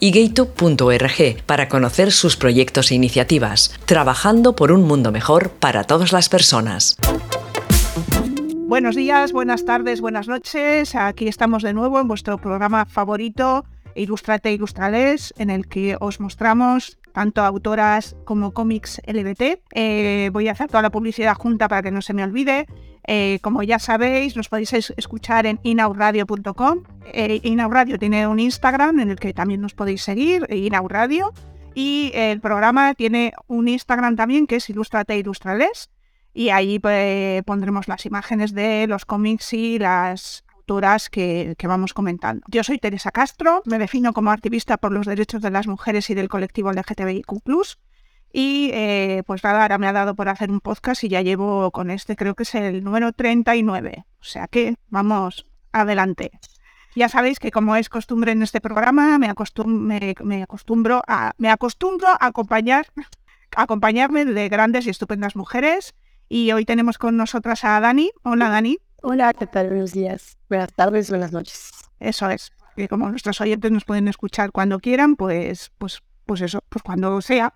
y gato.org para conocer sus proyectos e iniciativas, trabajando por un mundo mejor para todas las personas. Buenos días, buenas tardes, buenas noches. Aquí estamos de nuevo en vuestro programa favorito, Ilustrate Ilustrales, en el que os mostramos tanto autoras como cómics LBT. Eh, voy a hacer toda la publicidad junta para que no se me olvide. Eh, como ya sabéis, nos podéis escuchar en inauradio.com. Eh, Inauradio tiene un Instagram en el que también nos podéis seguir, Inauradio. Y el programa tiene un Instagram también que es Ilustrate Ilustrales. Y ahí pues, pondremos las imágenes de los cómics y las autoras que, que, vamos comentando. Yo soy Teresa Castro, me defino como activista por los derechos de las mujeres y del colectivo LGTBIQ y eh, pues nada, ahora me ha dado por hacer un podcast y ya llevo con este, creo que es el número 39. O sea que vamos adelante. Ya sabéis que como es costumbre en este programa, me, me, acostumbro a me acostumbro a acompañar acompañarme de grandes y estupendas mujeres. Y hoy tenemos con nosotras a Dani. Hola Dani. Hola, ¿qué tal? Buenos días, buenas tardes, buenas noches. Eso es. Que como nuestros oyentes nos pueden escuchar cuando quieran, pues, pues, pues eso, pues cuando sea.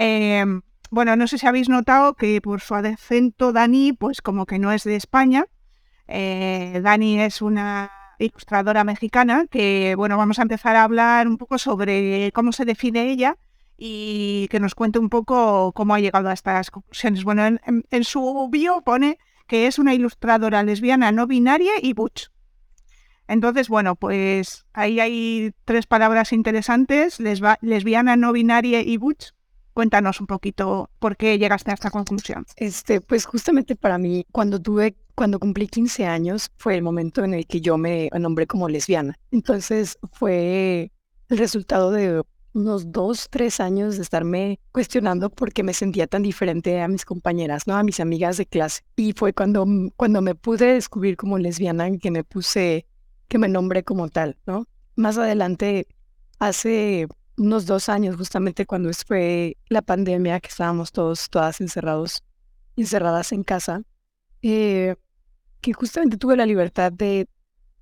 Em, bueno, no sé si habéis notado que por su acento Dani, pues como que no es de España. Eh, Dani es una ilustradora mexicana que, bueno, vamos a empezar a hablar un poco sobre cómo se define ella y que nos cuente un poco cómo ha llegado a estas conclusiones. Bueno, en, su bio pone que es una ilustradora lesbiana no binaria y butch. Entonces, bueno, pues ahí hay tres palabras interesantes, lesbiana, no binaria y butch. Cuéntanos un poquito por qué llegaste a esta conclusión. Este, pues justamente para mí, cuando tuve, cuando cumplí 15 años, fue el momento en el que yo me nombré como lesbiana. Entonces fue el resultado de unos dos, tres años de estarme cuestionando por qué me sentía tan diferente a mis compañeras, ¿no? A mis amigas de clase. Y fue cuando, cuando me pude descubrir como lesbiana que me puse, que me nombré como tal, ¿no? Más adelante, hace unos dos años, justamente cuando fue la pandemia, que estábamos todos, todas encerrados, encerradas en casa, eh, que justamente tuve la libertad de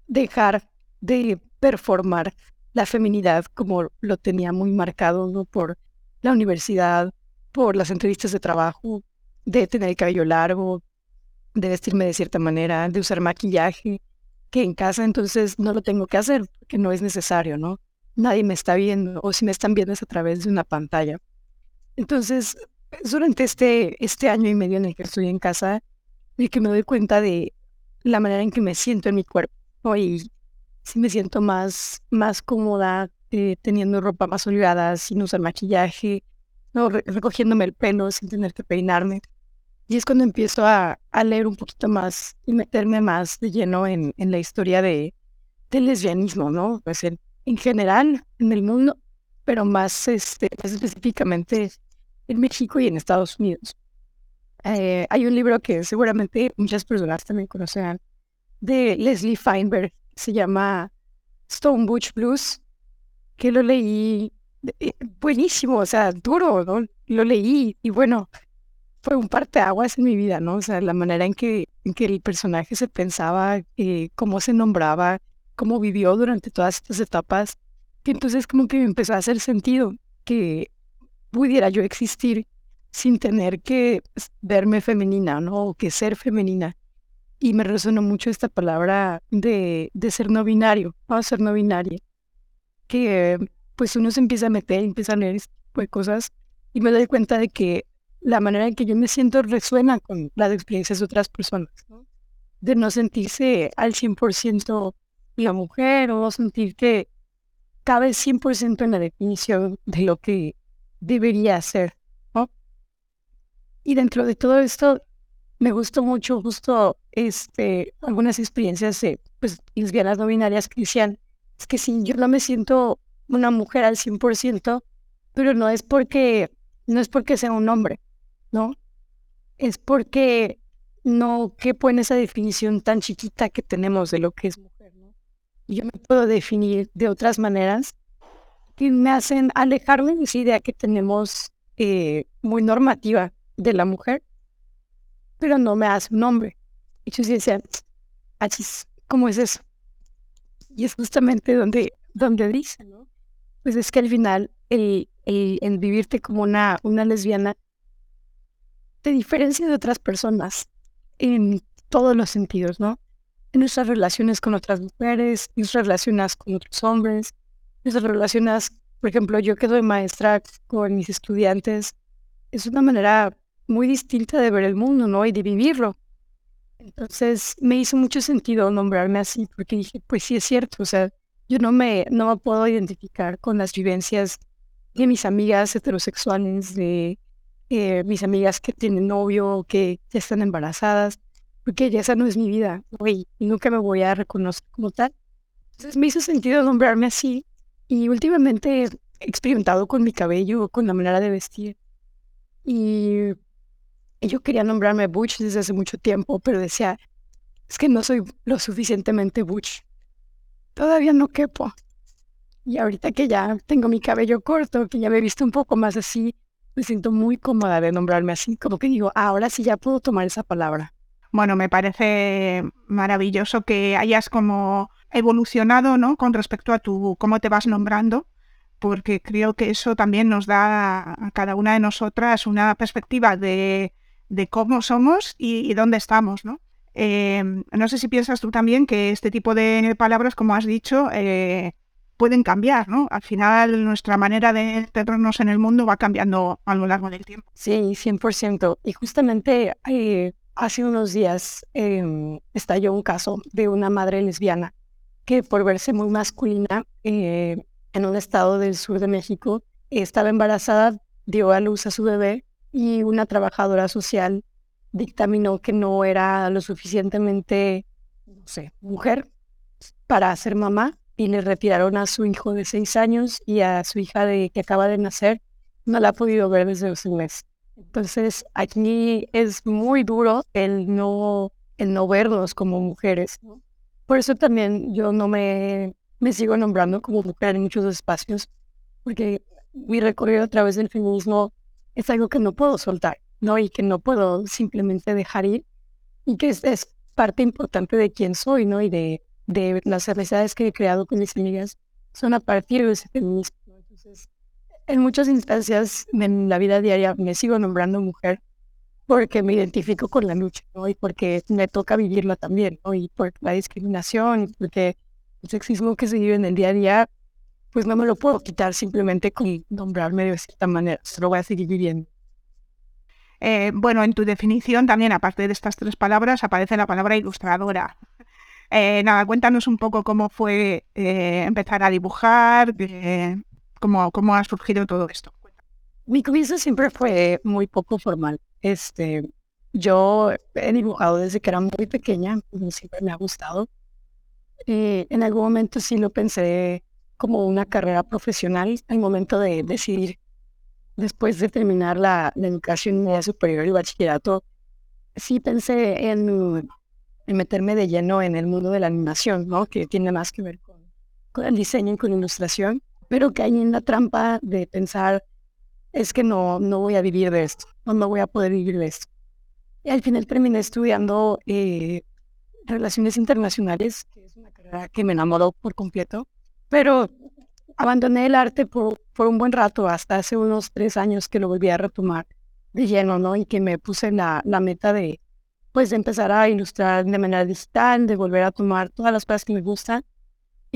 dejar de performar la feminidad como lo tenía muy marcado ¿no? por la universidad, por las entrevistas de trabajo, de tener el cabello largo, de vestirme de cierta manera, de usar maquillaje, que en casa entonces no lo tengo que hacer, porque no es necesario, ¿no? Nadie me está viendo o si me están viendo es a través de una pantalla. Entonces, durante este, este año y medio en el que estoy en casa, y que me doy cuenta de la manera en que me siento en mi cuerpo y si me siento más, más cómoda eh, teniendo ropa más holgada, sin usar maquillaje, ¿no? recogiéndome el pelo sin tener que peinarme. Y es cuando empiezo a, a leer un poquito más y meterme más de lleno en, en la historia de, del lesbianismo, ¿no? Pues el, en general en el mundo, pero más, este, específicamente en México y en Estados Unidos. Eh, hay un libro que seguramente muchas personas también conocerán de Leslie Feinberg, se llama Stone Butch Blues, que lo leí eh, buenísimo, o sea, duro, ¿no? Lo leí y bueno, fue un parteaguas en mi vida, ¿no? O sea, la manera en que, en que el personaje se pensaba, eh, cómo se nombraba, cómo vivió durante todas estas etapas, que entonces como que me empezó a hacer sentido que pudiera yo existir sin tener que verme femenina, ¿no? O que ser femenina. Y me resonó mucho esta palabra de, de ser no binario, o ser no binaria. Que pues uno se empieza a meter, empieza a leer este tipo de cosas y me doy cuenta de que la manera en que yo me siento resuena con las experiencias de otras personas, ¿no? De no sentirse al 100% la mujer o sentir que cabe 100% en la definición de lo que debería ser. ¿no? Y dentro de todo esto, me gustó mucho justo este, algunas experiencias de pues, lesbianas no binarias que decían, es que si yo no me siento una mujer al 100%, pero no es porque, no es porque sea un hombre, ¿no? Es porque no quepo en esa definición tan chiquita que tenemos de lo que es mujer. Yo me puedo definir de otras maneras que me hacen alejarme de esa idea que tenemos eh, muy normativa de la mujer, pero no me hace un hombre. Y yo decía, ¿cómo es eso? Y es justamente donde, donde dice, ¿no? Pues es que al final el, el, vivirte como una, una lesbiana te diferencia de otras personas en todos los sentidos, ¿no? En nuestras relaciones con otras mujeres, nuestras relaciones con otros hombres, nuestras relaciones, por ejemplo, yo que doy maestra con mis estudiantes, es una manera muy distinta de ver el mundo, ¿no? Y de vivirlo. Entonces me hizo mucho sentido nombrarme así, porque dije, pues sí es cierto, o sea, yo no me, no puedo identificar con las vivencias de mis amigas heterosexuales, de eh, mis amigas que tienen novio, que ya están embarazadas, porque ya esa no es mi vida, y nunca me voy a reconocer como tal. Entonces me hizo sentido nombrarme así, y últimamente he experimentado con mi cabello, con la manera de vestir, y yo quería nombrarme Butch desde hace mucho tiempo, pero decía, es que no soy lo suficientemente Butch. Todavía no quepo. Y ahorita que ya tengo mi cabello corto, que ya me he visto un poco más así, me siento muy cómoda de nombrarme así, como que digo, ah, ahora sí ya puedo tomar esa palabra. Bueno, me parece maravilloso que hayas como evolucionado, ¿no? Con respecto a tu cómo te vas nombrando, porque creo que eso también nos da a cada una de nosotras una perspectiva de cómo somos y, dónde estamos, ¿no? Em, no sé si piensas tú también que este tipo de palabras, como has dicho, eh, pueden cambiar, ¿no? Al final nuestra manera de entendernos en el mundo va cambiando a lo largo del tiempo. Sí, 100%. Y justamente eh, hace unos días em, estalló un caso de una madre lesbiana que por verse muy masculina eh, en un estado del sur de México estaba embarazada, dio a luz a su bebé y una trabajadora social dictaminó que no era lo suficientemente, no sé, mujer para ser mamá y le retiraron a su hijo de seis años y a su hija de que acaba de nacer no la ha podido ver desde los mes. Entonces aquí es muy duro el no, el no vernos como mujeres. Por eso también yo no me, me sigo nombrando como mujer en muchos espacios, porque mi recorrido a través del feminismo es algo que no puedo soltar, ¿no? Y que no puedo simplemente dejar ir y que es, parte importante de quién soy, ¿no? Y de, de las amistades que he creado con mis amigas son a partir de ese feminismo. Entonces, en muchas instancias en la vida diaria me sigo nombrando mujer porque me identifico con la lucha, ¿no? Y porque me toca vivirla también, ¿no? Y por la discriminación, porque el sexismo que se vive en el día a día pues no me lo puedo quitar simplemente con nombrarme de cierta manera, se lo voy a seguir viviendo. Eh, bueno, en tu definición también, aparte de estas tres palabras, aparece la palabra ilustradora. Eh, nada, cuéntanos un poco cómo fue eh, empezar a dibujar, cómo, cómo ha surgido todo esto. Mi comienzo siempre fue muy poco formal. Este, yo he dibujado desde que era muy pequeña, siempre me ha gustado. en algún momento sí lo pensé como una carrera profesional al momento de decidir, después de terminar la, educación media superior y bachillerato, sí pensé en, en, meterme de lleno en el mundo de la animación, ¿no? que tiene más que ver con, con el diseño y con la ilustración, pero que hay en la trampa de pensar, es que no, no voy a vivir de esto, no, no voy a poder vivir de esto. Y al final terminé estudiando eh, Relaciones Internacionales, que es una carrera que me enamoró por completo pero abandoné el arte por, por un buen rato, hasta hace unos tres años que lo volví a retomar de lleno, ¿no? Y que me puse la, la meta de, pues, de empezar a ilustrar de manera digital, de volver a tomar todas las cosas que me gustan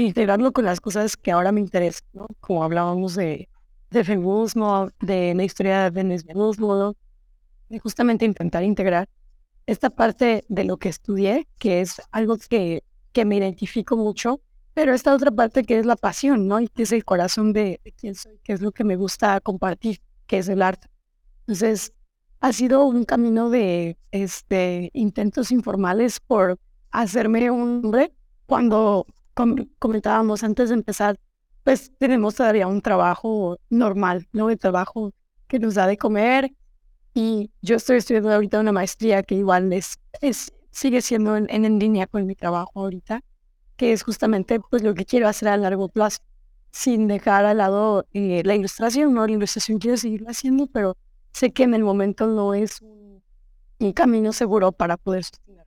integrarlo con las cosas que ahora me interesan, ¿no? Como hablábamos de, de feminismo, de la historia del lesbianismo, de justamente intentar integrar esta parte de lo que estudié, que es algo que, que me identifico mucho pero esta otra parte que es la pasión, ¿no? Y que es el corazón de, quién soy, que es lo que me gusta compartir, que es el arte. Entonces, ha sido un camino de este, intentos informales por hacerme un hombre. Cuando comentábamos antes de empezar, pues tenemos todavía un trabajo normal, ¿no? El trabajo que nos da de comer. Y yo estoy estudiando ahorita una maestría que igual es, es sigue siendo en, en, línea con mi trabajo ahorita, que es justamente pues lo que quiero hacer a largo plazo, sin dejar al lado eh, la ilustración, ¿no? La ilustración quiero seguirlo haciendo, pero sé que en el momento no es un, un camino seguro para poder sostener.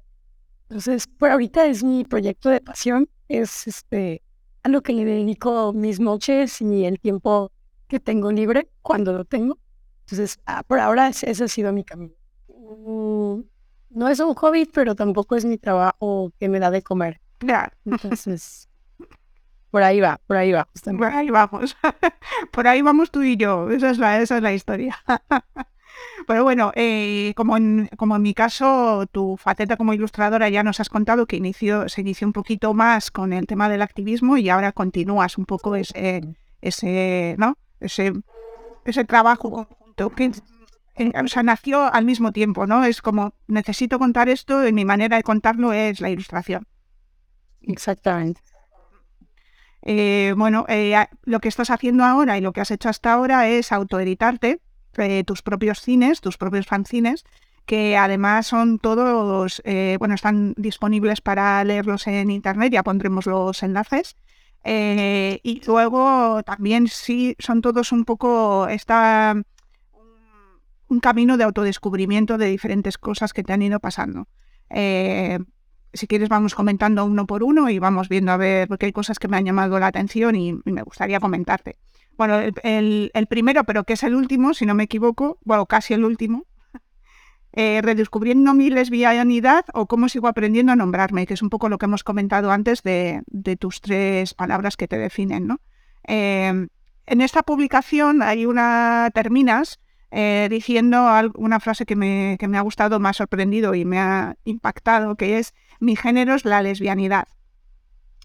Entonces, por ahorita es mi proyecto de pasión, es este a lo que le dedico mis noches y el tiempo que tengo libre cuando lo tengo. Entonces, ah, por ahora ese ha sido mi camino. Mm, no es un hobby, pero tampoco es mi trabajo que me da de comer. Entonces, por ahí va, por ahí va. Por ahí vamos. por ahí vamos tú y yo. Esa es la, esa es la historia. Pero bueno, eh, como, en, como en mi caso, tu faceta como ilustradora ya nos has contado que inició, se inició un poquito más con el tema del activismo y ahora continúas un poco ese, ese, ¿no? ese, ese trabajo conjunto que o sea, nació al mismo tiempo, ¿no? Es como, necesito contar esto y mi manera de contarlo es la ilustración. Exactamente. Eh, bueno, eh, lo que estás haciendo ahora y lo que has hecho hasta ahora es autoeditarte eh, tus propios cines, tus propios fanzines, que además son todos, eh, bueno, están disponibles para leerlos en internet, ya pondremos los enlaces. Eh, y luego también sí, son todos un poco, está un camino de autodescubrimiento de diferentes cosas que te han ido pasando. si quieres vamos comentando uno por uno y vamos viendo a ver, porque hay cosas que me han llamado la atención y me gustaría comentarte bueno, el, primero, pero que es el último, si no me equivoco, bueno, casi el último, eh, redescubriendo mi lesbianidad o cómo sigo aprendiendo a nombrarme, que es un poco lo que hemos comentado antes de, tus tres palabras que te definen, ¿no? Em, en esta publicación hay una, terminas eh, diciendo una frase que me, que me ha gustado, me ha sorprendido y me ha impactado, que es, mi género es la lesbianidad.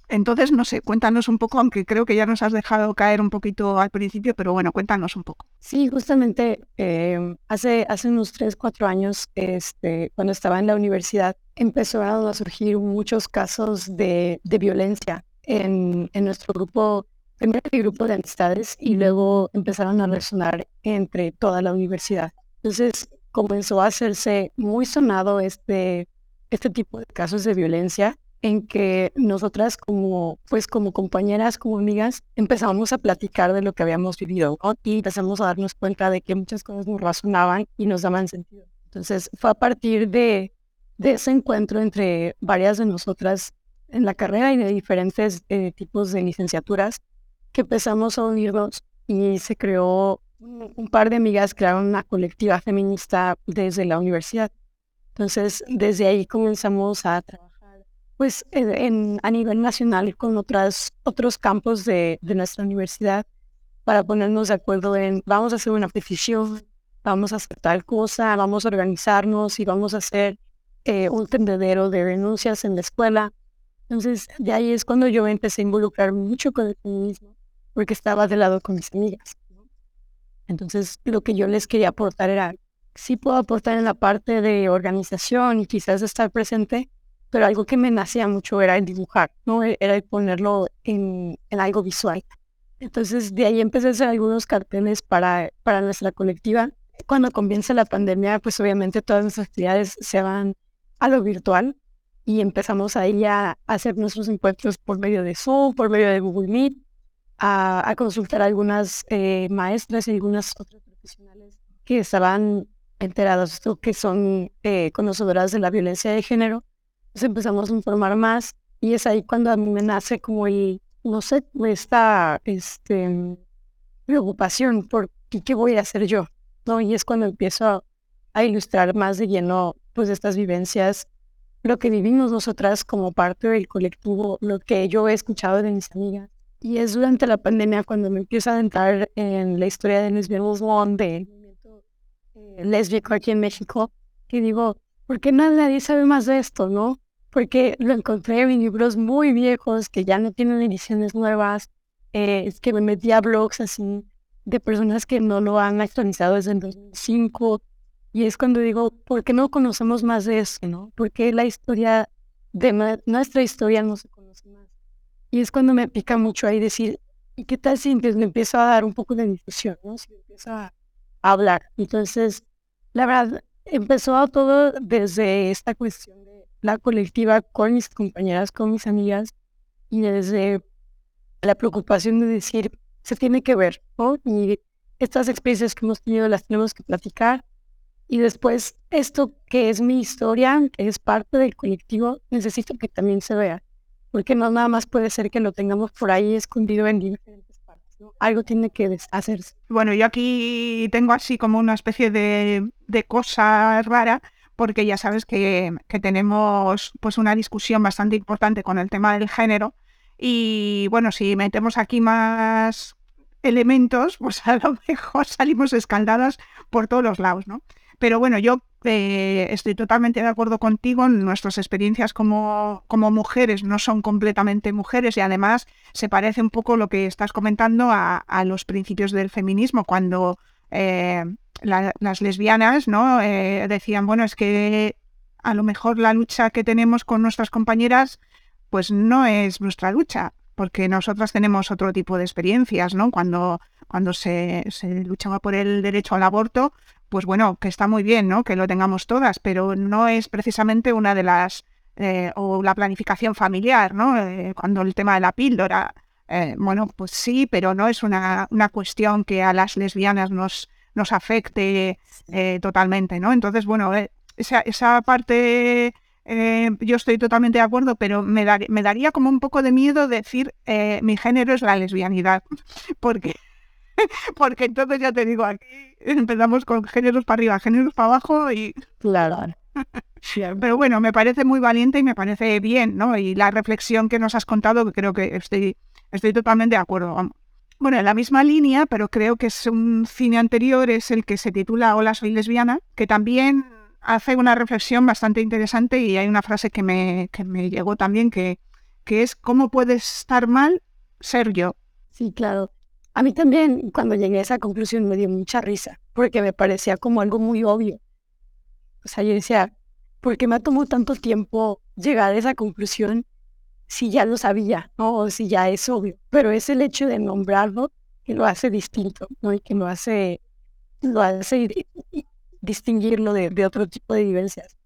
Entonces, no sé, cuéntanos un poco, aunque creo que ya nos has dejado caer un poquito al principio, pero bueno, cuéntanos un poco. Sí, justamente em, hace, hace unos tres, cuatro años, este, cuando estaba en la universidad, empezaron a surgir muchos casos de, de violencia en, en nuestro grupo, primero el grupo de amistades y luego empezaron a resonar entre toda la universidad. Entonces comenzó a hacerse muy sonado este, este tipo de casos de violencia en que nosotras como, pues como compañeras, como amigas, empezamos a platicar de lo que habíamos vivido y empezamos a darnos cuenta de que muchas cosas nos razonaban y nos daban sentido. Entonces fue a partir de, de ese encuentro entre varias de nosotras en la carrera y de diferentes eh, tipos de licenciaturas que empezamos a unirnos y se creó un, un par de amigas crearon una colectiva feminista desde la universidad. Entonces, desde ahí comenzamos a trabajar pues en, a nivel nacional con otras, otros campos de, de, nuestra universidad para ponernos de acuerdo en vamos a hacer una petición, vamos a hacer tal cosa, vamos a organizarnos y vamos a hacer eh, un tendedero de renuncias en la escuela. Entonces, de ahí es cuando yo empecé a involucrar mucho con el feminismo, porque estaba de lado con mis amigas. Entonces, lo que yo les quería aportar era, sí puedo aportar en la parte de organización y quizás estar presente, pero algo que me nacía mucho era el dibujar, ¿no? E-, era el ponerlo en, en, algo visual. Entonces de ahí empecé a hacer algunos carteles para, para nuestra colectiva. Cuando comienza la pandemia, pues obviamente todas nuestras actividades se van a lo virtual y empezamos ahí a hacer nuestros encuentros por medio de Zoom, por medio de Google Meet, a, a consultar a algunas eh, maestras y algunas otras profesionales que estaban enteradas, que son eh, conocedoras de la violencia de género empezamos a informar más y es ahí cuando a mí me nace como el, no sé, esta este, preocupación por qué, voy a hacer yo, ¿no? Y es cuando empiezo a, ilustrar más de lleno pues estas vivencias, lo que vivimos nosotras como parte del colectivo, lo que yo he escuchado de mis amigas. Y es durante la pandemia cuando me empiezo a adentrar en la historia de lesbianismo, del movimiento eh, aquí en México, que digo, ¿por qué nadie sabe más de esto, no? Porque lo encontré en libros muy viejos que ya no tienen ediciones nuevas, eh, es que me metí a blogs así de personas que no lo han actualizado desde el 2005 y es cuando digo, ¿por qué no conocemos más de eso, no? ¿Por qué la historia de nuestra historia no se conoce más? Y es cuando me pica mucho ahí decir, ¿y qué tal si me empiezo a dar un poco de difusión, ¿no? Si empiezo a hablar. Entonces, la verdad, empezó todo desde esta cuestión la colectiva con mis compañeras, con mis amigas, y desde la preocupación de decir, se tiene que ver. Y estas experiencias que hemos tenido las tenemos que platicar. Y después, esto que es mi historia, que es parte del colectivo, necesito que también se vea. Porque no nada más puede ser que lo tengamos por ahí escondido en diferentes partes. Algo tiene que hacerse. Bueno, yo aquí tengo así como una especie de, de cosa rara, porque ya sabes que, que, tenemos pues una discusión bastante importante con el tema del género. Y bueno, si metemos aquí más elementos, pues a lo mejor salimos escaldadas por todos los lados, ¿no? Pero bueno, yo eh, estoy totalmente de acuerdo contigo. Nuestras experiencias como, como, mujeres no son completamente mujeres y además se parece un poco lo que estás comentando a, los principios del feminismo, cuando eh, las lesbianas ¿no? Eh, decían, bueno, es que a lo mejor la lucha que tenemos con nuestras compañeras pues no es nuestra lucha, porque nosotras tenemos otro tipo de experiencias, ¿no? Cuando, cuando se, se luchaba por el derecho al aborto, pues bueno, que está muy bien, ¿no? Que lo tengamos todas, pero no es precisamente una de las, eh, o la planificación familiar, ¿no? Eh, cuando el tema de la píldora, eh, bueno, pues sí, pero no es una, una cuestión que a las lesbianas nos, nos afecte totalmente, ¿no? Entonces, bueno, esa, esa parte eh, yo estoy totalmente de acuerdo, pero me, me, daría como un poco de miedo decir eh, mi género es la lesbianidad, porque, porque entonces ya te digo, aquí empezamos con géneros para arriba, géneros para abajo y... Claro. Pero bueno, me parece muy valiente y me parece bien, ¿no? Y la reflexión que nos has contado, creo que estoy, estoy totalmente de acuerdo. Bueno, en la misma línea, pero creo que es un cine anterior, es el que se titula Hola, soy lesbiana, que también hace una reflexión bastante interesante y hay una frase que me, que me llegó también que, que es ¿cómo puedes estar mal ser yo? Sí, claro. A mí también cuando llegué a esa conclusión me dio mucha risa, porque me parecía como algo muy obvio. O sea, yo decía, ¿por qué me tomó tanto tiempo llegar a esa conclusión si ya lo sabía, ¿no? O si ya es obvio. Pero es el hecho de nombrarlo que lo hace distinto, ¿no? Y que lo hace, lo hace distinguirlo de, otro tipo de vivencias.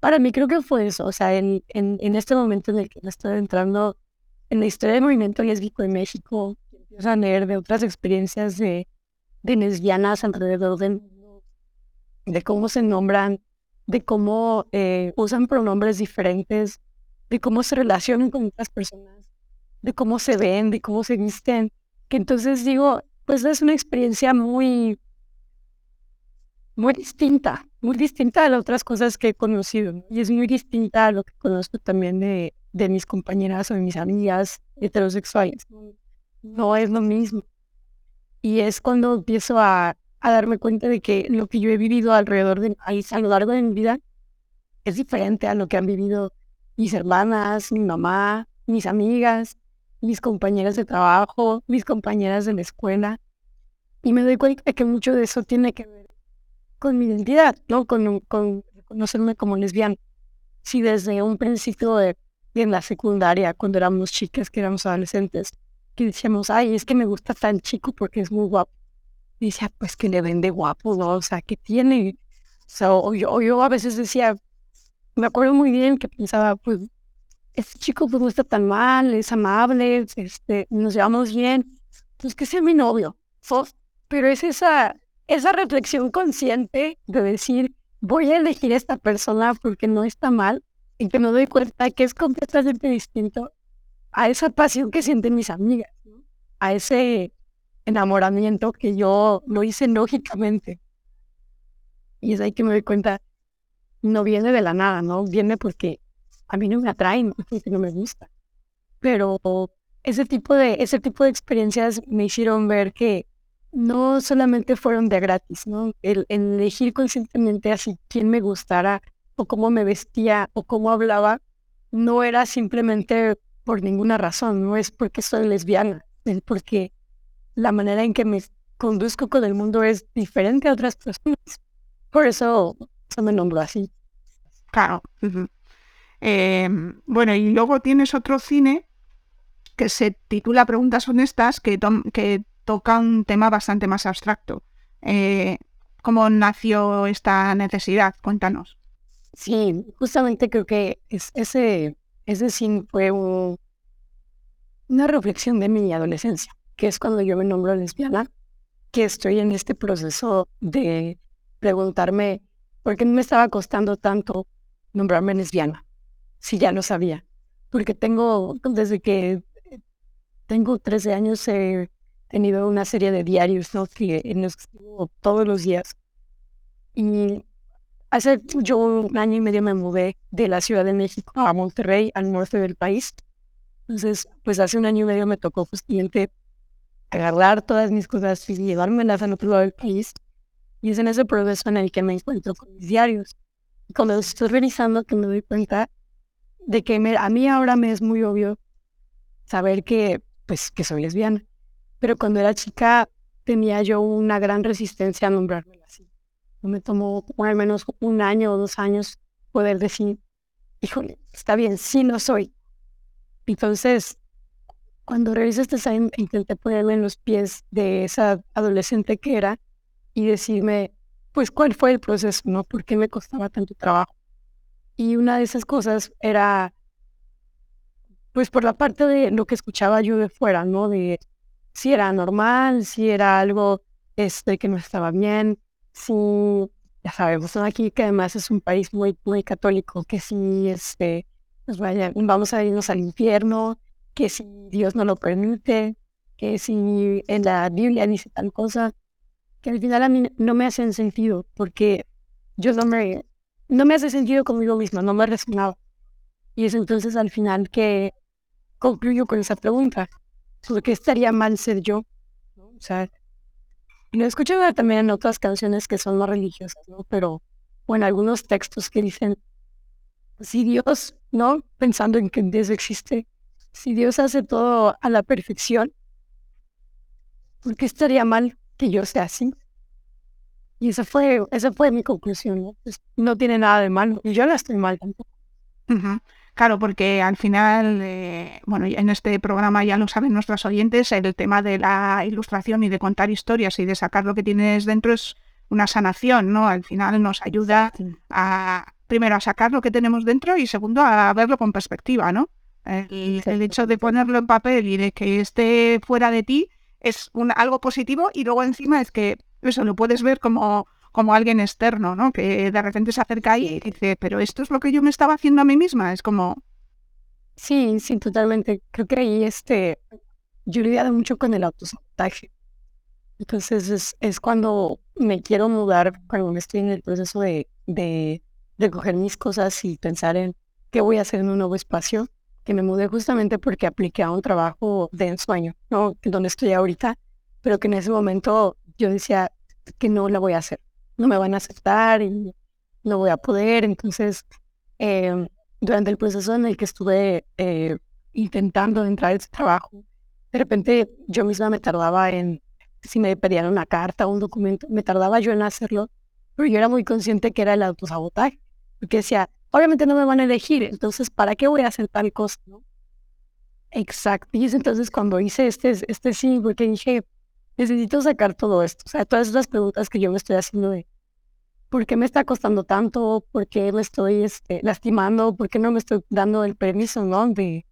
Para mí creo que fue eso, o sea, en, en, este momento en el que me estoy entrando en la historia del movimiento lésbico en México, empiezo a leer de otras experiencias de, de lesbianas alrededor del de cómo se nombran, de cómo eh, usan pronombres diferentes, de cómo se relacionan con otras personas, de cómo se ven, de cómo se visten, que entonces digo, pues es una experiencia muy, muy distinta, muy distinta a las otras cosas que he conocido. Y es muy distinta a lo que conozco también de, de mis compañeras o de mis amigas heterosexuales. No es lo mismo. Y es cuando empiezo a, a darme cuenta de que lo que yo he vivido alrededor de, a lo largo de mi vida es diferente a lo que han vivido mis hermanas, mi mamá, mis amigas, mis compañeras de trabajo, mis compañeras de la escuela. Y me doy cuenta que mucho de eso tiene que ver con mi identidad, ¿no? Con, con reconocerme como lesbiana. Si desde un principio de, en la secundaria, cuando éramos chicas, que éramos adolescentes, que decíamos, ay, es que me gusta tan chico porque es muy guapo. Y decía, pues que le vende guapo. O sea, ¿qué tiene? O yo, yo a veces decía, me acuerdo muy bien que pensaba, pues, este chico pues no está tan mal, es amable, este, nos llevamos bien, pues que sea mi novio. Pero es esa, esa reflexión consciente de decir, voy a elegir a esta persona porque no está mal y que me doy cuenta que es completamente distinto a esa pasión que sienten mis amigas, a ese enamoramiento que yo lo hice lógicamente. Y es ahí que me doy cuenta, no viene de la nada, ¿no? Viene porque a mí no me atraen, porque no me gusta. Pero ese tipo de, ese tipo de experiencias me hicieron ver que no solamente fueron de gratis, ¿no? El, elegir conscientemente así quién me gustara o cómo me vestía o cómo hablaba, no era simplemente por ninguna razón, no es porque soy lesbiana, es porque la manera en que me conduzco con el mundo es diferente a otras personas. Por eso se me nombró así. Claro. Em, bueno, y luego tienes otro cine que se titula Preguntas honestas, que, que toca un tema bastante más abstracto. Eh, ¿Cómo nació esta necesidad? Cuéntanos. Sí, justamente creo que ese, ese sí fue una reflexión de mi adolescencia, que es cuando yo me nombro lesbiana, que estoy en este proceso de preguntarme por qué me estaba costando tanto nombrarme lesbiana, si ya lo sabía. Porque tengo, desde que tengo 13 años, he tenido una serie de diarios ¿no? que, en los que escribo todos los días. Y hace yo un año y medio me mudé de la Ciudad de México a Monterrey, al norte del país. Entonces, pues hace un año y medio me tocó justamente agarrar todas mis cosas y llevármelas al otro lado del país. Y es en ese proceso en el que me encuentro con mis diarios. Y cuando los estoy revisando, que me doy cuenta de que a mí ahora me es muy obvio saber que, pues, que soy lesbiana. Pero cuando era chica tenía yo una gran resistencia a nombrarme así. Me tomó al menos un año o dos años poder decir, híjole, está bien, sí no soy. Entonces, cuando revisé este sign, intenté ponerme en los pies de esa adolescente que era y decirme, pues, cuál fue el proceso, ¿no? ¿Por qué me costaba tanto trabajo? Y una de esas cosas era, pues, por la parte de lo que escuchaba yo de fuera, ¿no? De si era normal, si era algo este, que no estaba bien, si, ya sabemos, aquí que además es un país muy, muy católico, que si este, nos vaya, vamos a irnos al infierno, que si Dios no lo permite, que si en la Biblia dice tal cosa, que al final a mí no me hacen sentido, porque yo no me, no me hace sentido conmigo misma, no me resonaba. Y es entonces al final que concluyo con esa pregunta, ¿por qué estaría mal ser yo? O sea, lo he escuchado también en otras canciones que son más religiosas, ¿no? Pero, o en algunos textos que dicen, si Dios, ¿no? Pensando en que Dios existe, si Dios hace todo a la perfección, ¿por qué estaría mal que yo sea así? Y esa fue, esa fue mi conclusión, ¿no? Pues, no tiene nada de malo, y yo no estoy mal tampoco. Claro, porque al final, eh, bueno, en este programa ya lo saben nuestros oyentes, el tema de la ilustración y de contar historias y de sacar lo que tienes dentro es una sanación, ¿no? Al final nos ayuda a, primero, a sacar lo que tenemos dentro y segundo, a verlo con perspectiva, ¿no? El, hecho de ponerlo en papel y de que esté fuera de ti es un, algo positivo y luego encima es que eso lo puedes ver como como alguien externo, ¿no? Que de repente se acerca ahí y dice, pero esto es lo que yo me estaba haciendo a mí misma. Es como... Sí, sí, totalmente. Creo que ahí este, yo lidiado mucho con el autosabotaje. Entonces es, es cuando me quiero mudar, cuando estoy en el proceso de, de recoger mis cosas y pensar en qué voy a hacer en un nuevo espacio, que me mudé justamente porque apliqué a un trabajo de ensueño, ¿no? Donde estoy ahorita, pero que en ese momento yo decía que no la voy a hacer no me van a aceptar y no voy a poder. Entonces, em, durante el proceso en el que estuve eh, intentando entrar a ese trabajo, de repente yo misma me tardaba en, si me pedían una carta o un documento, me tardaba yo en hacerlo, pero yo era muy consciente que era el autosabotaje, porque decía, obviamente no me van a elegir, entonces, ¿para qué voy a hacer tal cosa? ¿no? Exacto. Y es entonces cuando hice este, este sí, porque dije, necesito sacar todo esto. O sea, todas esas preguntas que yo me estoy haciendo de ¿por qué me está costando tanto? ¿Por qué me estoy este, lastimando? ¿Por qué no me estoy dando el permiso, ¿no? De,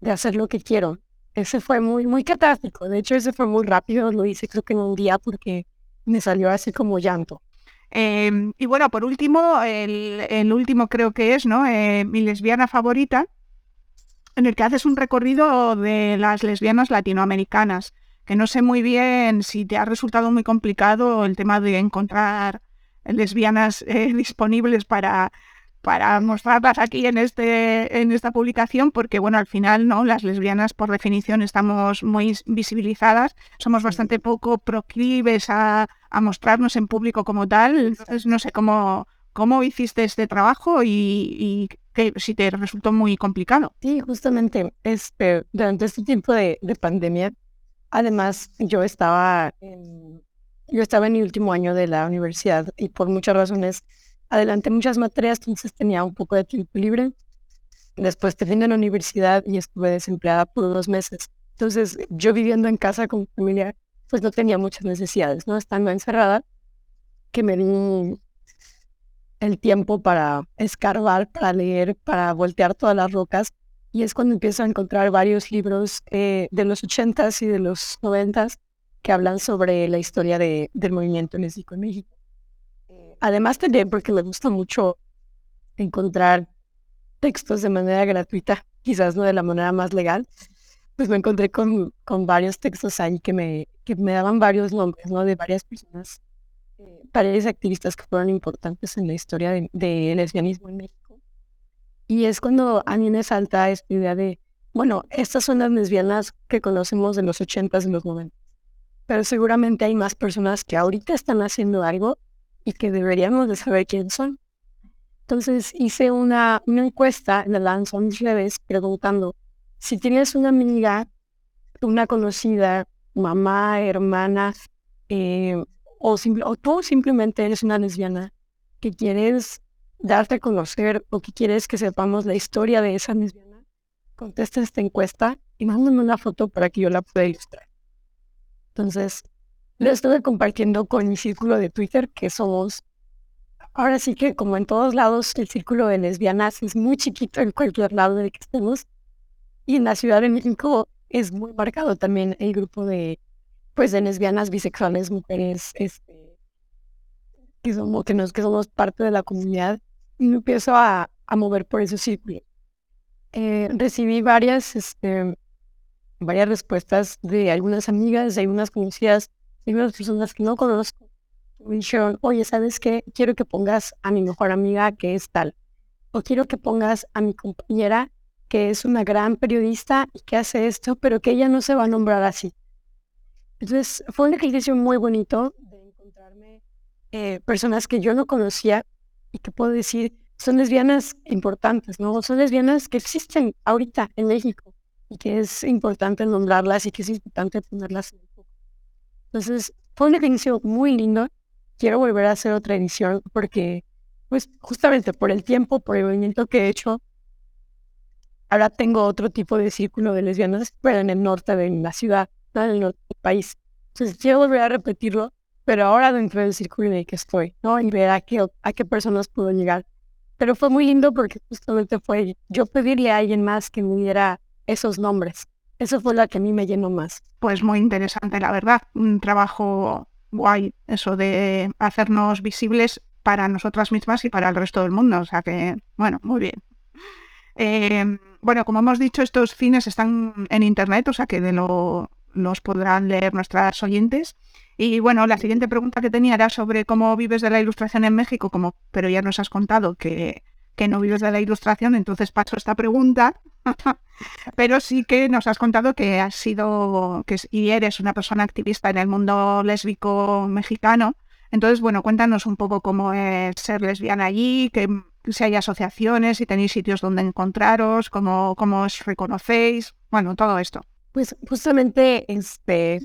de hacer lo que quiero. Ese fue muy, muy catástrofe. De hecho, ese fue muy rápido. Lo hice creo que en un día porque me salió así como llanto. Em, y bueno, por último, el, último creo que es, ¿no? Eh, mi lesbiana favorita, en el que haces un recorrido de las lesbianas latinoamericanas, que no sé muy bien si te ha resultado muy complicado el tema de encontrar lesbianas eh, disponibles para, para mostrarlas aquí en, este, en esta publicación, porque bueno, al final no, las lesbianas por definición estamos muy visibilizadas, somos bastante poco proclives a, a mostrarnos en público como tal. Entonces, no sé cómo, cómo hiciste este trabajo y, que, si te resultó muy complicado. Sí, justamente este, durante este tiempo de, de pandemia, además yo estaba en yo estaba en mi último año de la universidad y por muchas razones adelanté muchas materias, entonces tenía un poco de tiempo libre. Después terminé la universidad y estuve desempleada por dos meses. Entonces, yo viviendo en casa con mi familia, pues no tenía muchas necesidades, ¿no? Estando encerrada, que me di el tiempo para escarbar, para leer, para voltear todas las rocas. Y es cuando empiezo a encontrar varios libros eh, de los ochentas y de los noventas que hablan sobre la historia de, del movimiento lésbico en México. Además también porque me gusta mucho encontrar textos de manera gratuita, quizás no de la manera más legal, pues me encontré con, con varios textos ahí que me, que me daban varios nombres, ¿no? De varias personas, eh, activistas que fueron importantes en la historia del de lesbianismo en México. Y es cuando a mí me salta esta idea de, bueno, estas son las lesbianas que conocemos en los 80s y los 90 pero seguramente hay más personas que ahorita están haciendo algo y que deberíamos de saber quién son. Entonces hice una, una encuesta en la lanzo a mis preguntando si tienes una amiga, una conocida, mamá, hermana, eh, o, o tú simplemente eres una lesbiana que quieres darte a conocer o que quieres que sepamos la historia de esa lesbiana, contesta esta encuesta y mándame una foto para que yo la pueda ilustrar. Entonces, lo estuve compartiendo con mi círculo de Twitter, que somos, ahora sí que como en todos lados, el círculo de lesbianas es muy chiquito en cualquier lado de que estemos. Y en la Ciudad de México es muy marcado también el grupo de, pues, de lesbianas, bisexuales, mujeres, este, que, somos, que, nos, que somos parte de la comunidad. Y me empiezo a, a mover por ese círculo. Eh, recibí varias, este, varias respuestas de algunas amigas, de algunas conocidas, algunas personas que no conozco. Me dijeron, oye, ¿sabes qué? Quiero que pongas a mi mejor amiga que es tal. O quiero que pongas a mi compañera que es una gran periodista y que hace esto, pero que ella no se va a nombrar así. Entonces, fue un ejercicio muy bonito de encontrarme eh, personas que yo no conocía y que puedo decir son lesbianas importantes, ¿no? Son lesbianas que existen ahorita en México y que es importante nombrarlas y que es importante ponerlas en. Entonces, fue un inicio muy lindo. Quiero volver a hacer otra edición porque, pues, justamente por el tiempo, por el movimiento que he hecho, ahora tengo otro tipo de círculo de lesbianas, pero en el norte de la ciudad, no en el norte del país. Entonces, quiero volver a repetirlo, pero ahora dentro del círculo en el que estoy, ¿no? Y ver a qué, a qué personas puedo llegar. Pero fue muy lindo porque justamente fue, yo pediría a alguien más que me diera esos nombres. Eso fue lo que a mí me llenó más. Pues muy interesante, la verdad. Un trabajo guay, eso de hacernos visibles para nosotras mismas y para el resto del mundo. O sea que, bueno, muy bien. Eh, bueno, como hemos dicho, estos fines están en internet, o sea que de lo, los podrán leer nuestras oyentes. Y bueno, la siguiente pregunta que tenía era sobre cómo vives de la ilustración en México, como, pero ya nos has contado que que no vives de la ilustración, entonces paso esta pregunta, pero sí que nos has contado que has sido que y eres una persona activista en el mundo lésbico mexicano. Entonces, bueno, cuéntanos un poco cómo es ser lesbiana allí, que si hay asociaciones, si tenéis sitios donde encontraros, cómo, cómo os reconocéis, bueno, todo esto. Pues justamente este,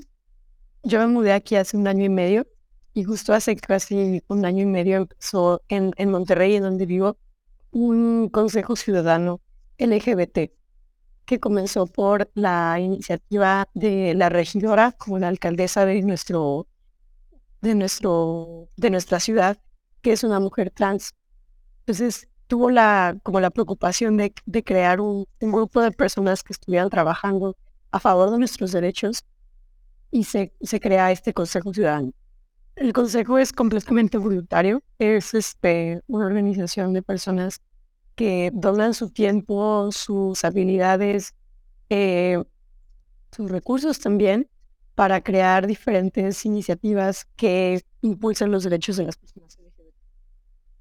yo me mudé aquí hace un año y medio y justo hace casi un año y medio en, en Monterrey, en donde vivo, un Consejo Ciudadano LGBT que comenzó por la iniciativa de la regidora como la alcaldesa de nuestro de nuestro de nuestra ciudad que es una mujer trans. Entonces tuvo la como la preocupación de, crear un, un, grupo de personas que estuvieran trabajando a favor de nuestros derechos y se, se crea este consejo ciudadano el consejo es completamente voluntario, es este, una organización de personas que donan su tiempo, sus habilidades, eh, sus recursos también para crear diferentes iniciativas que impulsen los derechos de las personas.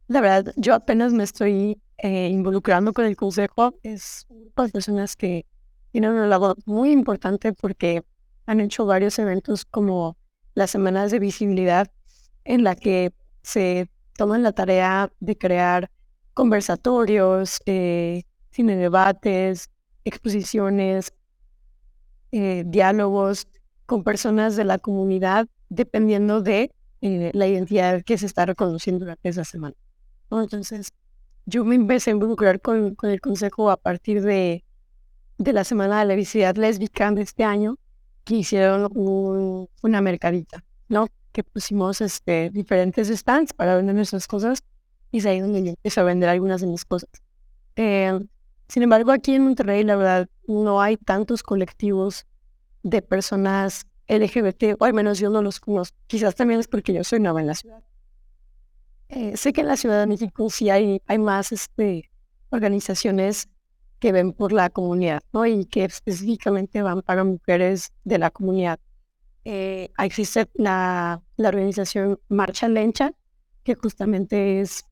La verdad, yo apenas me estoy eh, involucrando con el consejo. Es un grupo de personas que tienen un labor muy importante porque han hecho varios eventos como las semanas de visibilidad en la que se toman la tarea de crear conversatorios, eh, cine debates, exposiciones, eh, diálogos con personas de la comunidad dependiendo de eh, la identidad que se está reconociendo durante esa semana. Entonces, yo me empecé a involucrar con, con el consejo a partir de, de la Semana de la Visibilidad Lésbica de este año, que hicieron una mercadita, ¿no? Que pusimos este, diferentes stands para vender nuestras cosas y se ahí donde yo empecé a vender algunas de mis cosas. Eh, sin embargo, aquí en Monterrey, la verdad, no hay tantos colectivos de personas LGBT, o al menos yo no los conozco. Quizás también es porque yo soy nueva en la ciudad. Eh, sé que en la Ciudad de México sí hay, hay más este, organizaciones que ven por la comunidad, ¿no? Y que específicamente van para mujeres de la comunidad. Eh, existe la, la organización Marcha Lencha, que justamente es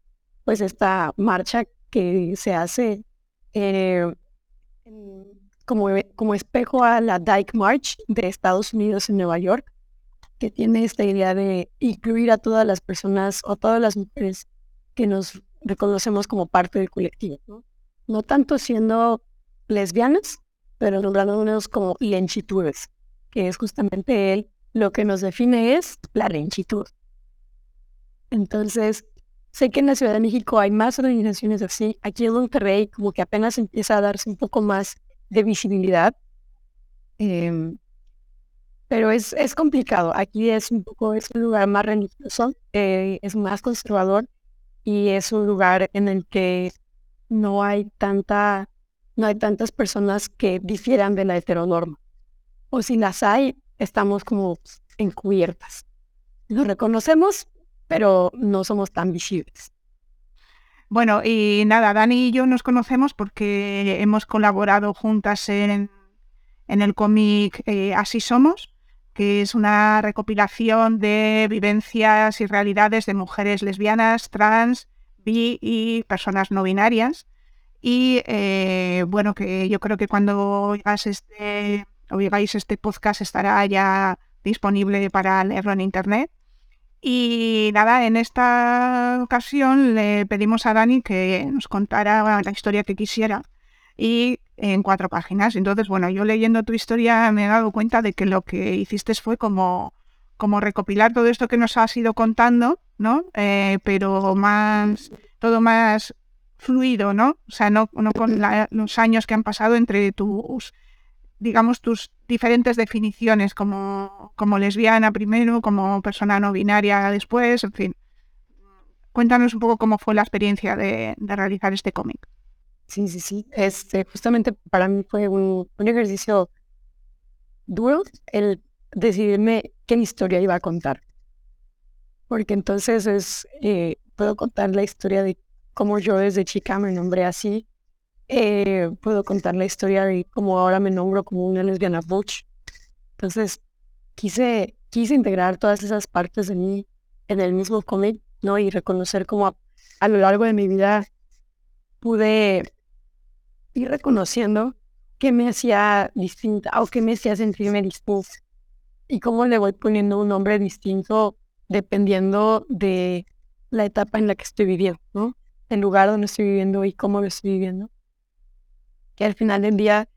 pues esta marcha que se hace eh, como, como espejo a la Dyke March de Estados Unidos en Nueva York, que tiene esta idea de incluir a todas las personas o a todas las mujeres que nos reconocemos como parte del colectivo. ¿no? No tanto siendo lesbianas, pero nombrándonos como lenchitudes, que es justamente él, lo que nos define es la lenchitud. Entonces, sé que en la Ciudad de México hay más organizaciones así. Aquí en Monterrey como que apenas empieza a darse un poco más de visibilidad. Em, pero es, es complicado. Aquí es un poco, es un lugar más religioso, eh, es más conservador y es un lugar en el que no hay tanta, no hay tantas personas que difieran de la heteronorma. O si las hay, estamos como encubiertas. Lo reconocemos, pero no somos tan visibles. Bueno, y nada, Dani y yo nos conocemos porque hemos colaborado juntas en, en el cómic eh, Así Somos, que es una recopilación de vivencias y realidades de mujeres lesbianas, trans, y personas no binarias. Y eh, bueno, que yo creo que cuando oigas este, oigáis este podcast estará ya disponible para leerlo en internet. Y nada, en esta ocasión le pedimos a Dani que nos contara la historia que quisiera y en cuatro páginas. Entonces, bueno, yo leyendo tu historia me he dado cuenta de que lo que hiciste fue como, como recopilar todo esto que nos has ido contando, ¿no? Eh, pero más, todo más fluido, ¿no? O sea, no, no con los años que han pasado entre tus, digamos, tus diferentes definiciones como, como lesbiana primero, como persona no binaria después, en fin. Cuéntanos un poco cómo fue la experiencia de, realizar este cómic. Sí, sí, sí. Este, justamente para mí fue un, ejercicio duro el decidirme qué historia iba a contar. Porque entonces es, eh, puedo contar la historia de cómo yo desde chica me nombré así. Eh, puedo contar la historia de cómo ahora me nombro como una lesbiana butch. Entonces, quise, quise integrar todas esas partes de mí en el mismo cómic, ¿no? Y reconocer cómo a, lo largo de mi vida pude ir reconociendo qué me hacía distinta o qué me hacía sentirme distinta y cómo le voy poniendo un nombre distinto dependiendo de la etapa en la que estoy viviendo, ¿no? el lugar donde estoy viviendo y cómo lo estoy viviendo. Que al final del día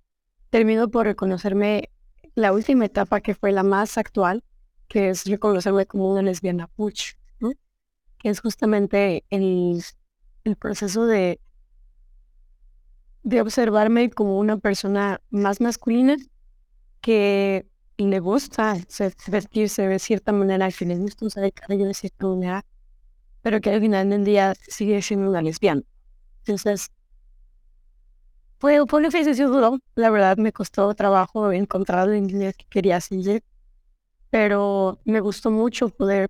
termino por reconocerme la última etapa que fue la más actual, que es reconocerme como una lesbiana puch, que es justamente el, el proceso de, de observarme como una persona más masculina que le gusta vestirse de cierta manera, que le gusta usar el cabello de cierta manera, pero que al final del día sigue siendo una lesbiana. Entonces, fue, fue un ejercicio duro, la verdad me costó trabajo encontrar el inglés que quería seguir, pero me gustó mucho poder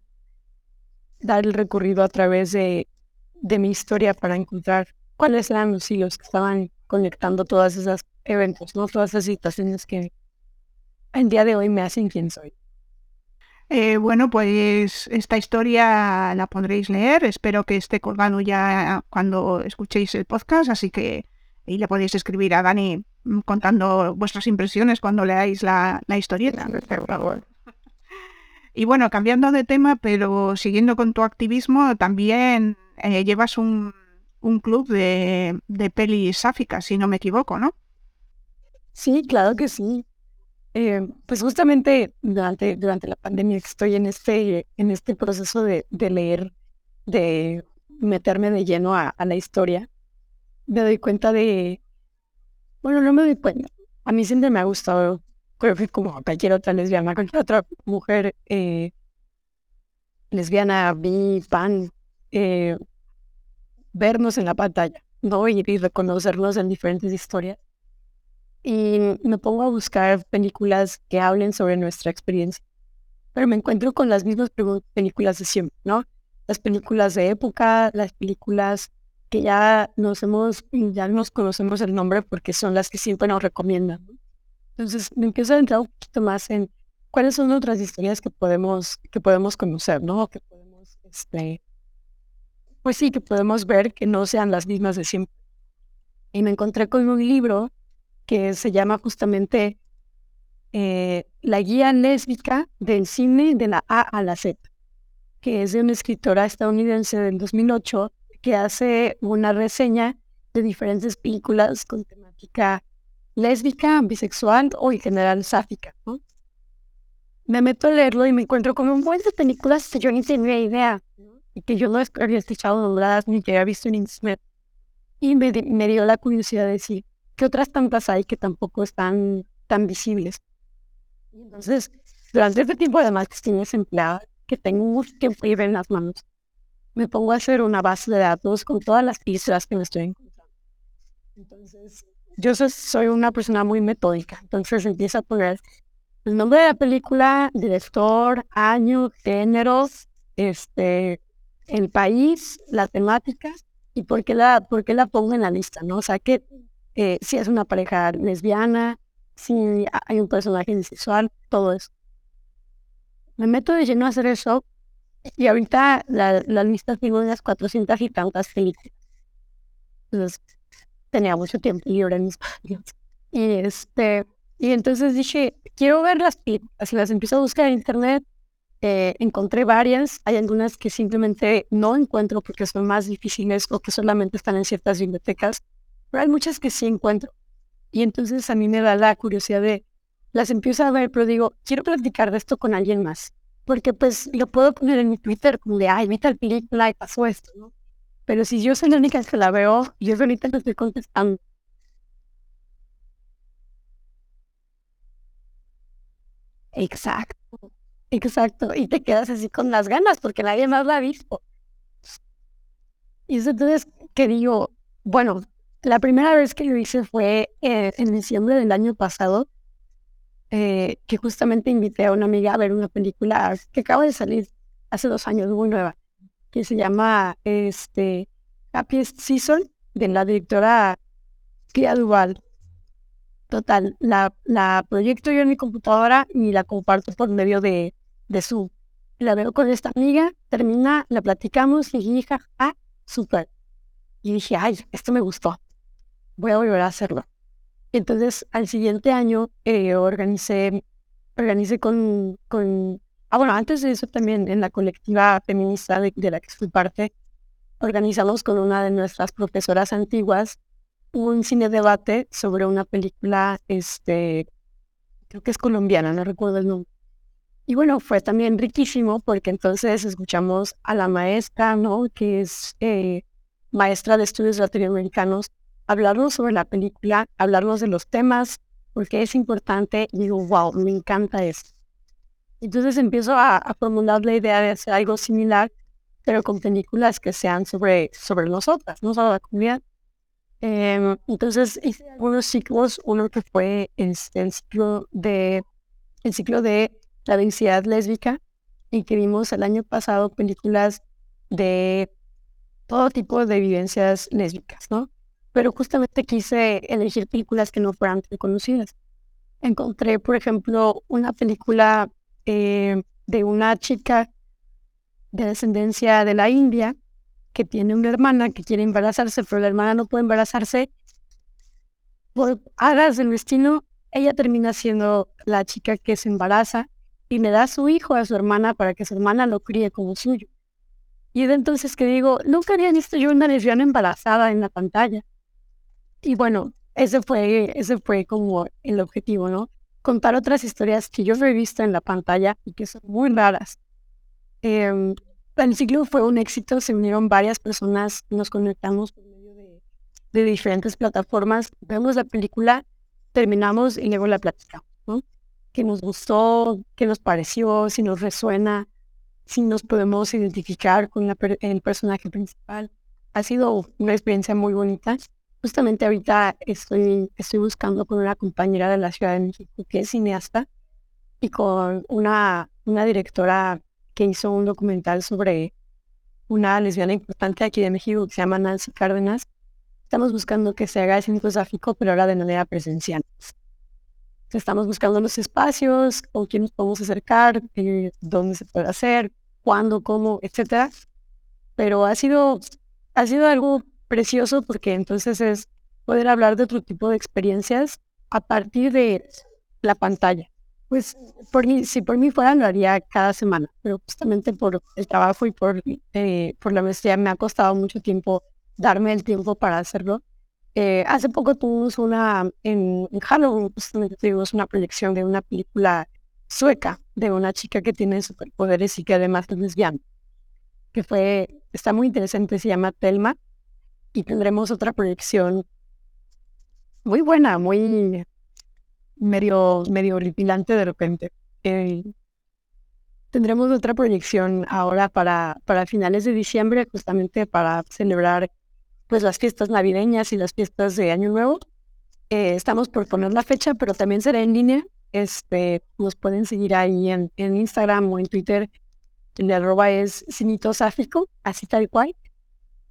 dar el recorrido a través de, de mi historia para encontrar cuáles eran los hilos que estaban conectando todas esas eventos, ¿no? todas esas situaciones que en día de hoy me hacen quien soy. Eh, bueno, pues esta historia la podréis leer. Espero que esté colgado ya cuando escuchéis el podcast, así que ahí le podéis escribir a Dani mm, contando vuestras impresiones cuando leáis la, la historieta. Y bueno, cambiando de tema, pero siguiendo con tu activismo, también eh, llevas un, un club de, de pelis sáficas, si no me equivoco, ¿no? Sí, claro que sí. Eh, pues justamente durante, durante la pandemia estoy en este, en este proceso de, de leer, de meterme de lleno a, la historia. me doy cuenta de, bueno, no me doy cuenta. A mí siempre me ha gustado, creo que como cualquier otra lesbiana, cualquier otra mujer eh, lesbiana, bi, pan, eh, vernos en la pantalla, ¿no? Y, y reconocernos en diferentes historias. Y me pongo a buscar películas que hablen sobre nuestra experiencia. Pero me encuentro con las mismas películas de siempre, ¿no? Las películas de época, las películas que ya nos hemos, ya nos conocemos el nombre porque son las que siempre nos recomiendan. Entonces me empiezo a entrar un poquito más en cuáles son otras historias que podemos, que podemos conocer, ¿no? Que podemos, este, pues sí, que podemos ver que no sean las mismas de siempre. Y me encontré con un libro que se llama justamente eh, La guía lésbica del cine de la A a la Z, que es de una escritora estadounidense del 2008 que hace una reseña de diferentes películas con temática lésbica, bisexual o en general sáfica. Me meto a leerlo y me encuentro con un buen de películas que yo ni tenía idea y que yo no había escuchado dobladas ni que había visto en internet. Y me, me, dio la curiosidad de decir, ¿qué otras tantas hay que tampoco están tan visibles? Entonces, durante este tiempo además que estoy desempleada, que tengo mucho tiempo libre en las manos, me pongo a hacer una base de datos con todas las pistas que me estoy encontrando. Entonces, yo soy una persona muy metódica, entonces empiezo a poner el nombre de la película, director, año, género, este, el país, la temática y por qué la, por qué la pongo en la lista, ¿no? O sea, que eh, si es una pareja lesbiana, si hay un personaje bisexual, todo eso. Me meto de lleno a hacer eso y ahorita la, la lista unas 400 y tantas películas. Entonces, tenía mucho tiempo libre en mis. Y, este, y entonces dije, quiero ver las películas. Y las empiezo a buscar en internet. Eh, encontré varias. Hay algunas que simplemente no encuentro porque son más difíciles o que solamente están en ciertas bibliotecas. Pero hay muchas que sí encuentro. Y entonces a mí me da la curiosidad de, las empiezo a ver, pero digo, quiero platicar de esto con alguien más porque pues lo puedo poner en mi Twitter como de, ay, vi tal película y pasó esto, ¿no? Pero si yo soy la única que la veo, yo ahorita no estoy contestando. Exacto, exacto. Y te quedas así con las ganas porque nadie más la ha visto. Y entonces que digo, bueno, la primera vez que lo hice fue eh, en diciembre del año pasado eh, que justamente invité a una amiga a ver una película que acaba de salir hace dos años, muy nueva, que se llama este, Happiest Season, de la directora Kia Duval. Total, la, la proyecto yo en mi computadora y la comparto por medio de, de Zoom. La veo con esta amiga, termina, la platicamos y dije, ah, súper. Y dije, ay, esto me gustó. Voy a volver a hacerlo. Entonces, al siguiente año eh, organicé, organicé con, con, ah, bueno, antes de eso también en la colectiva feminista de, la que fui parte, organizamos con una de nuestras profesoras antiguas un cine debate sobre una película, este, creo que es colombiana, no recuerdo el nombre. Y bueno, fue también riquísimo porque entonces escuchamos a la maestra, ¿no? Que es eh, maestra de estudios latinoamericanos hablarnos sobre la película, hablarnos de los temas, porque es importante. Y digo, wow, me encanta esto. Entonces empiezo a, formular la idea de hacer algo similar, pero con películas que sean sobre, sobre nosotras, no sobre la comunidad. Em, entonces hice algunos ciclos, uno que fue este, el, ciclo de el ciclo de la densidad lésbica, y que vimos el año pasado películas de todo tipo de vivencias lésbicas, ¿no? Pero justamente quise elegir películas que no fueran tan conocidas. Encontré, por ejemplo, una película eh, de una chica de descendencia de la India que tiene una hermana que quiere embarazarse, pero la hermana no puede embarazarse. Por hadas del destino, ella termina siendo la chica que se embaraza y le da su hijo a su hermana para que su hermana lo críe como suyo. Y de entonces que digo, nunca había visto yo una lesbiana embarazada en la pantalla. Y bueno, ese fue, ese fue como el objetivo, ¿no? Contar otras historias que yo he visto en la pantalla y que son muy raras. el ciclo fue un éxito, se unieron varias personas, nos conectamos por medio de, de diferentes plataformas, vemos la película, terminamos y luego la platicamos, ¿no? ¿Qué nos gustó? ¿Qué nos pareció? Si nos resuena, si nos podemos identificar con el personaje principal. Ha sido una experiencia muy bonita. Justamente ahorita estoy, estoy buscando con una compañera de la Ciudad de México que es cineasta y con una, una directora que hizo un documental sobre una lesbiana importante aquí de México que se llama Nancy Cárdenas. Estamos buscando que se haga el sáfico, pero ahora de manera presencial. Estamos buscando los espacios, con quién nos podemos acercar, eh, dónde se puede hacer, cuándo, cómo, etcétera. Pero ha sido, ha sido algo precioso porque entonces es poder hablar de otro tipo de experiencias a partir de la pantalla. Pues por mí, si por mí fuera, lo haría cada semana, pero justamente por el trabajo y por, eh, por la maestría me ha costado mucho tiempo darme el tiempo para hacerlo. Eh, hace poco tuvimos una, en, Halloween, justamente tuvimos una proyección de una película sueca de una chica que tiene superpoderes y que además es lesbiana, que fue, está muy interesante, se llama Telma, y tendremos otra proyección muy buena, muy medio, medio horripilante de repente. Eh, tendremos otra proyección ahora para, para finales de diciembre, justamente para celebrar pues las fiestas navideñas y las fiestas de Año Nuevo. Eh, estamos por poner la fecha, pero también será en línea. Este, nos pueden seguir ahí en, en Instagram o en Twitter. El arroba es Cinito Sáfico, así tal cual.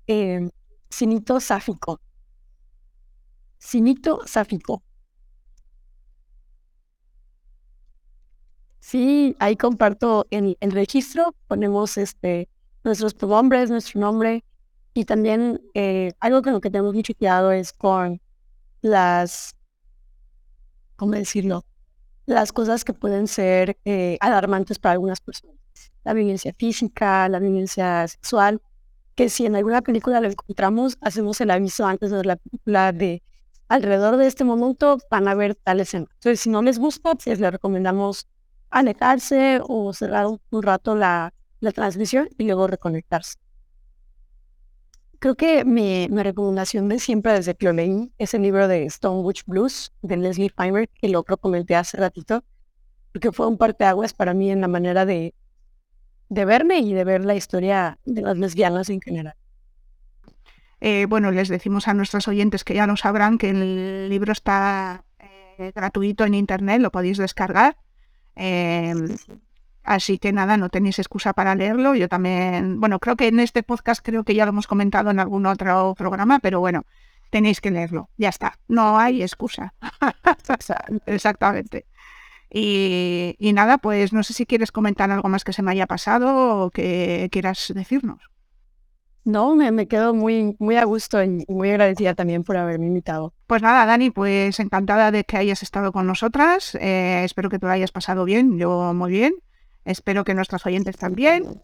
Eh, Cinito Sáfico. Cinito Sáfico. Sí, ahí comparto el, el registro, ponemos este, nuestros pronombres, nuestro nombre y también eh, algo con lo que tenemos mucho cuidado es con las, ¿cómo decirlo? Las cosas que pueden ser eh, alarmantes para algunas personas. La violencia física, la violencia sexual, que si en alguna película lo encontramos, hacemos el aviso antes de la película de alrededor de este momento van a ver tal escena. Entonces, si no les gusta, pues les recomendamos alejarse o cerrar un, rato la, la, transmisión y luego reconectarse. Creo que mi, mi, recomendación de siempre desde que lo leí es el libro de Stonewitch Blues de Leslie Feinberg, que lo comenté hace ratito, porque fue un parteaguas para mí en la manera de, de verme y de ver la historia de las lesbianas en general. Eh, bueno, les decimos a nuestros oyentes que ya lo sabrán que el libro está eh, gratuito en internet, lo podéis descargar. Em, así que nada, no tenéis excusa para leerlo. Yo también, bueno, creo que en este podcast creo que ya lo hemos comentado en algún otro programa, pero bueno, tenéis que leerlo. Ya está, no hay excusa. Exactamente. Y, y, nada, pues no sé si quieres comentar algo más que se me haya pasado o que quieras decirnos. No, me, quedo muy, muy a gusto y muy agradecida también por haberme invitado. Pues nada, Dani, pues encantada de que hayas estado con nosotras. Eh, espero que lo hayas pasado bien, yo muy bien. Espero que nuestros oyentes también.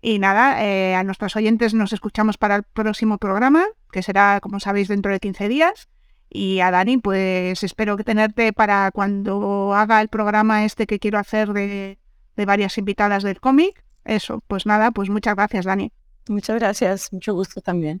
Y nada, eh, a nuestros oyentes nos escuchamos para el próximo programa, que será, como sabéis, dentro de 15 días. Y a Dani, pues espero que tenerte para cuando haga el programa este que quiero hacer de, de varias invitadas del cómic. Eso, pues nada, pues muchas gracias, Dani. Muchas gracias, mucho gusto también.